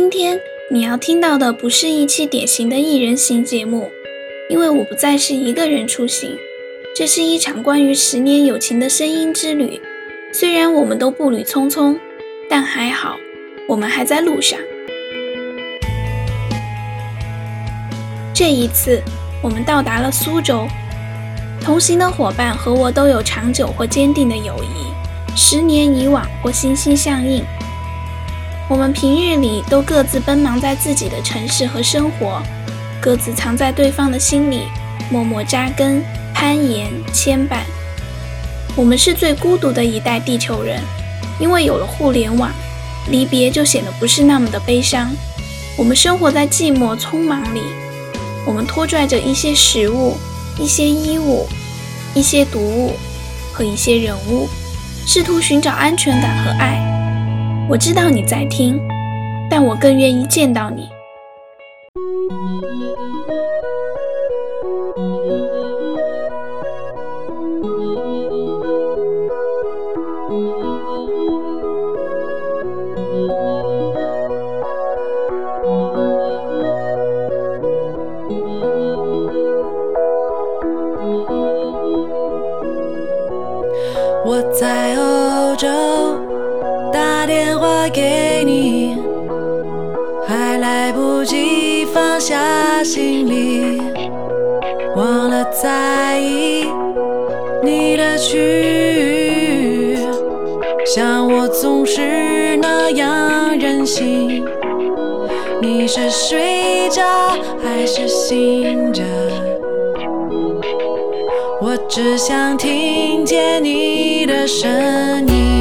今天你要听到的不是一期典型的艺人行节目，因为我不再是一个人出行，这是一场关于十年友情的声音之旅。虽然我们都步履匆匆，但还好，我们还在路上。这一次，我们到达了苏州，同行的伙伴和我都有长久或坚定的友谊，十年以往或心心相印。我们平日里都各自奔忙在自己的城市和生活，各自藏在对方的心里，默默扎根、攀岩、牵绊。我们是最孤独的一代地球人，因为有了互联网，离别就显得不是那么的悲伤。我们生活在寂寞匆忙里，我们拖拽着一些食物、一些衣物、一些读物和一些人物，试图寻找安全感和爱。我知道你在听，但我更愿意见到你。心。你是睡着还是醒着？我只想听见你的声音。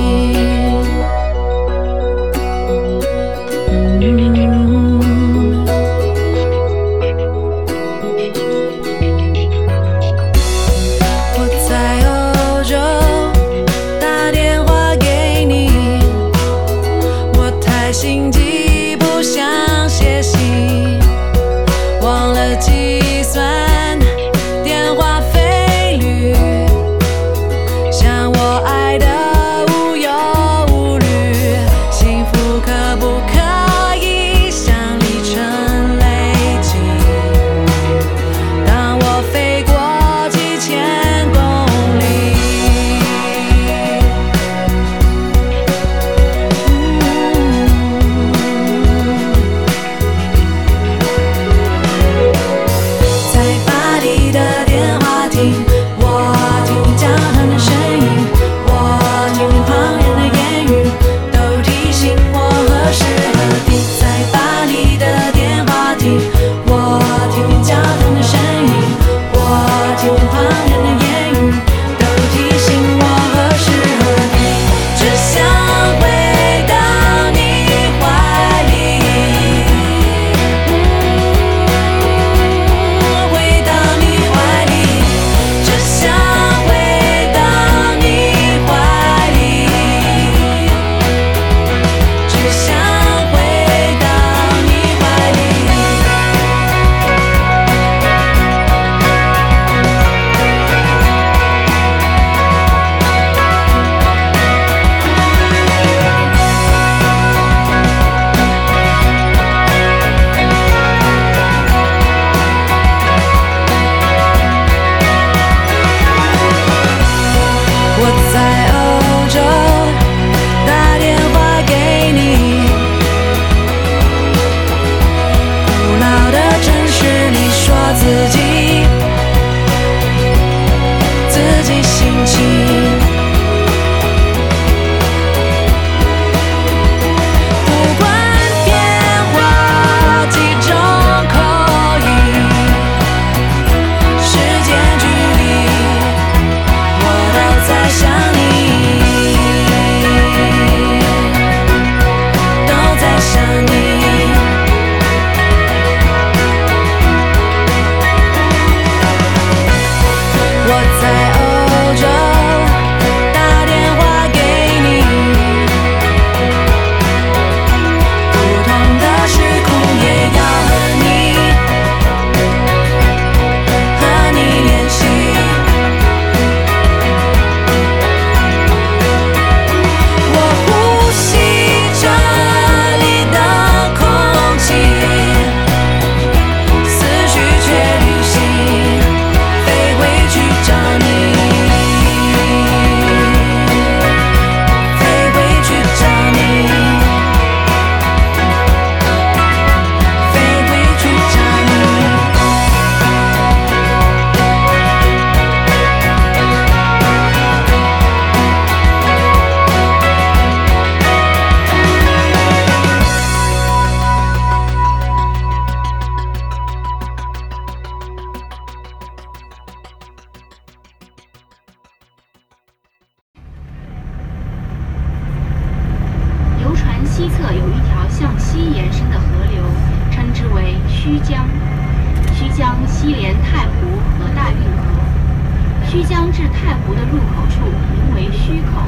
湖的入口处名为胥口。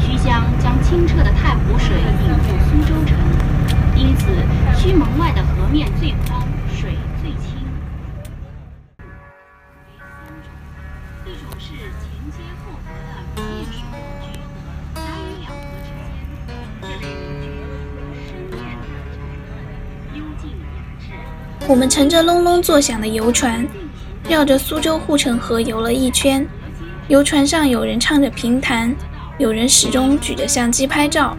胥江将清澈的太湖水引入苏州城，因此胥门外的河面最宽，水最清。一种是前街后河的面水民居，夹于两河之间。这类民居有深院的宅门，幽静雅致。我们乘着隆隆作响的游船，绕着苏州护城河游了一圈。游船上有人唱着评弹，有人始终举着相机拍照。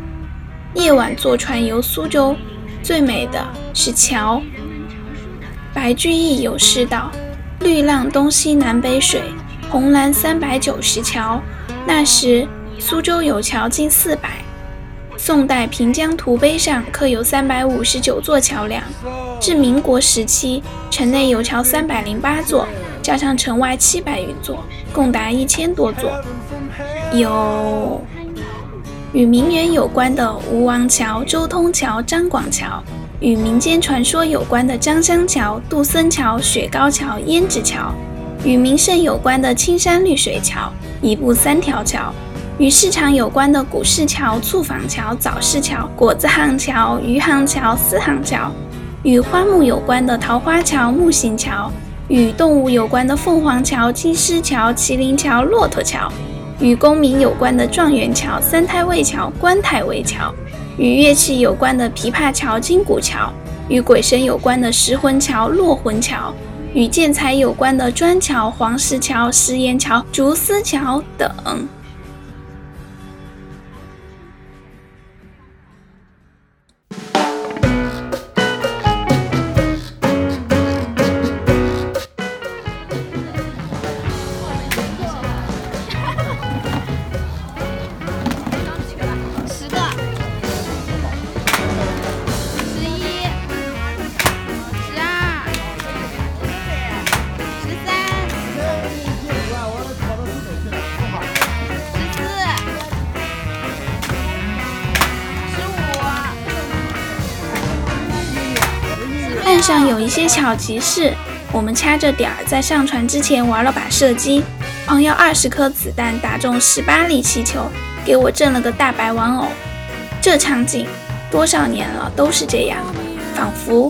夜晚坐船游苏州，最美的是桥。白居易有诗道：“绿浪东西南北水，红蓝三百九十桥。”那时苏州有桥近四百。宋代《平江图碑》上刻有三百五十九座桥梁。至民国时期，城内有桥三百零八座，加上城外七百余座，共达一千多座。有与名媛有关的吴王桥、周通桥、张广桥；与民间传说有关的张香桥、杜森桥、雪糕桥、胭脂桥；与名胜有关的青山绿水桥、一步三条桥；与市场有关的古市桥、醋坊桥、早市桥、果子行桥、余杭桥、丝行桥；与花木有关的桃花桥、木行桥；与动物有关的凤凰桥、金狮桥、麒麟桥、骆驼桥。与公民有关的状元桥、三太尉桥、官太尉桥；与乐器有关的琵琶桥、金鼓桥；与鬼神有关的石魂桥、落魂桥；与建材有关的砖桥、黄石桥、石岩桥、竹丝桥等。上有一些巧集市，我们掐着点儿在上船之前玩了把射击，朋友二十颗子弹打中十八粒气球，给我震了个大白玩偶。这场景多少年了都是这样，仿佛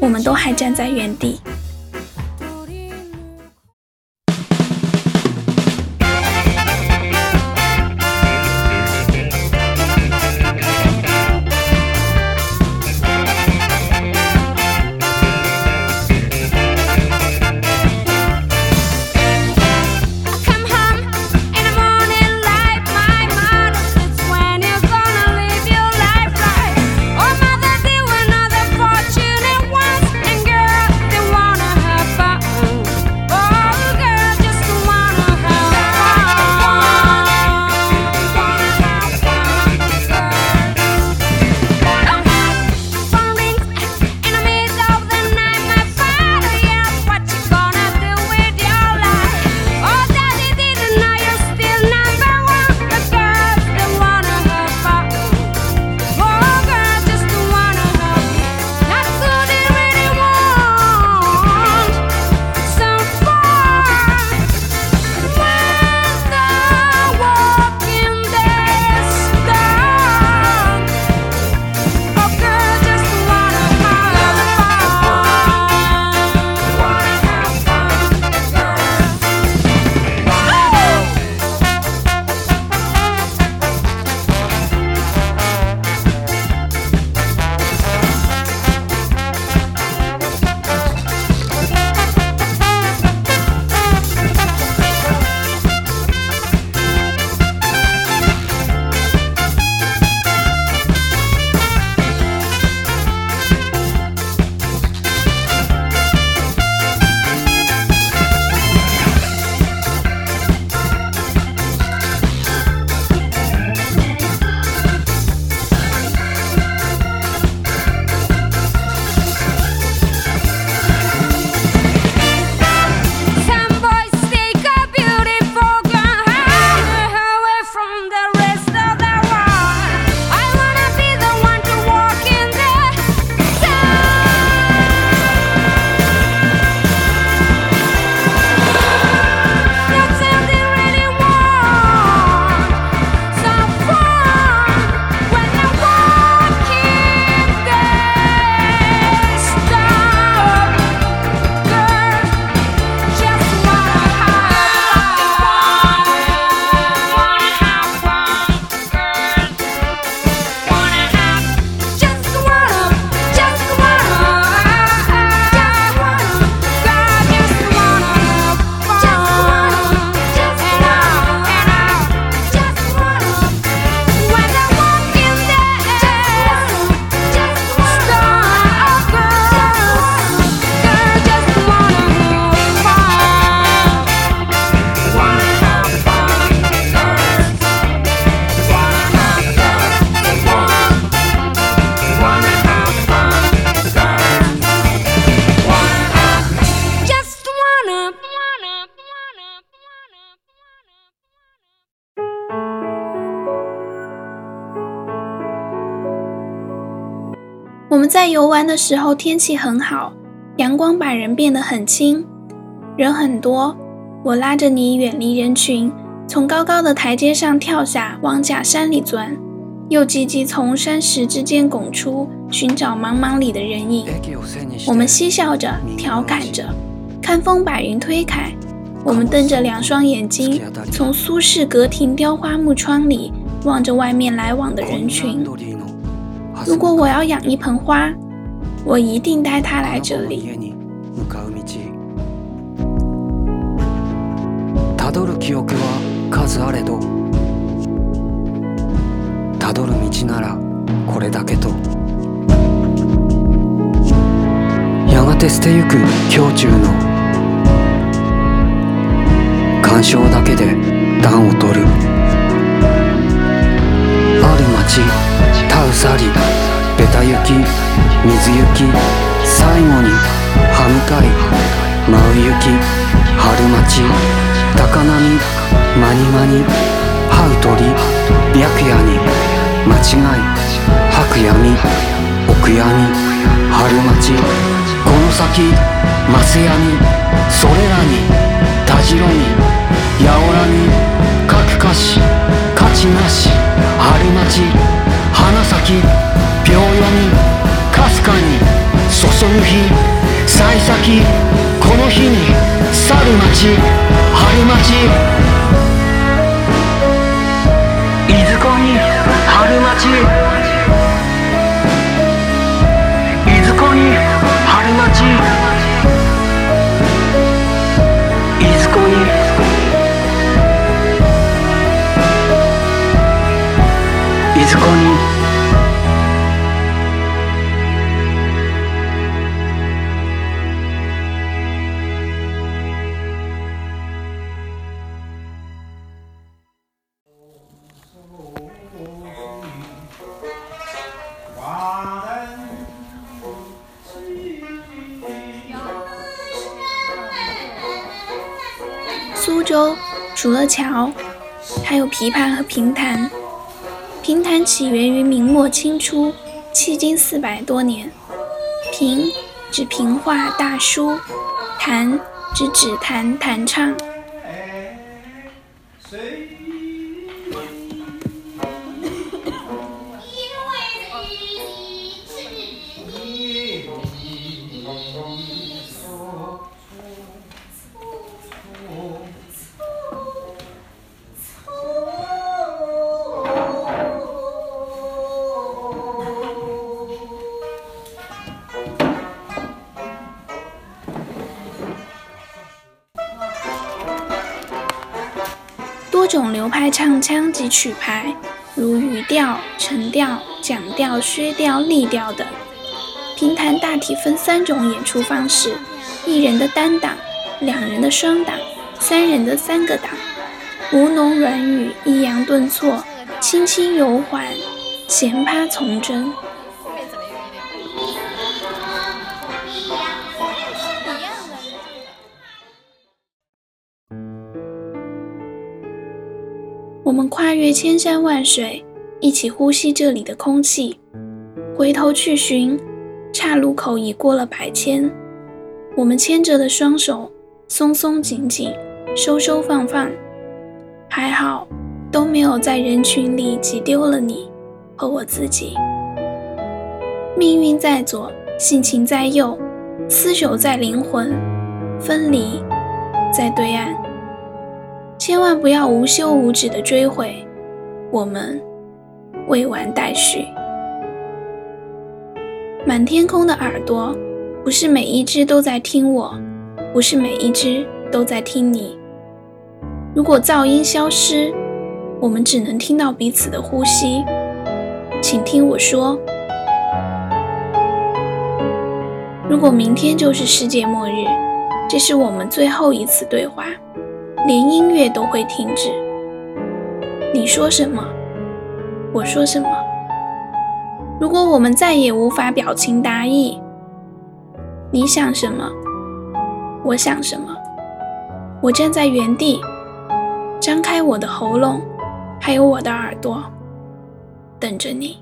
我们都还站在原地。在游玩的时候天气很好，阳光把人变得很轻，人很多。我拉着你远离人群，从高高的台阶上跳下，往假山里钻，又急急从山石之间拱出，寻找茫茫里的人影。我们嬉笑着，调侃着，看风把云推开。我们瞪着两双眼睛，从苏式阁亭雕花木窗里望着外面来往的人群。如果我要养一盆花，我一定带它来这里。たどる記憶は数あれどたどる道ならこれだけとやがて捨てゆく胸中の感傷だけで暖を取るある 街タウサリベタ雪水雪最後に歯向かい舞う雪春町高波マニマニ這う鳥白夜に間違い吐く闇お悔やみ春町この先マスヤにそれらにたじろみやおらにかくかし価値なし。春町花咲秒読みかすかに。注ぐ日幸先。この日に去る街。州除了桥，还有琵琶和评弹。评弹起源于明末清初，迄今四百多年。评指评话大书，弹指指弹弹唱。爱唱腔及曲牌，如语调、成调、讲调、削调、立调等。评弹大体分三种演出方式：一人的单档、两人的双档、三人的三个档。吴侬软语，抑扬顿挫，轻轻柔缓，弦趴从真。跨越千山万水，一起呼吸这里的空气。回头去寻，岔路口已过了百千。我们牵着的双手，松松紧紧，收收放放，还好都没有在人群里挤丢了你和我自己。命运在左，性情在右，厮守在灵魂，分离在对岸。千万不要无休无止的追悔，我们未完待续。满天空的耳朵，不是每一只都在听我，不是每一只都在听你。如果噪音消失，我们只能听到彼此的呼吸。请听我说，如果明天就是世界末日，这是我们最后一次对话。连音乐都会停止。你说什么？我说什么？如果我们再也无法表情达意，你想什么？我想什么？我站在原地，张开我的喉咙，还有我的耳朵，等着你。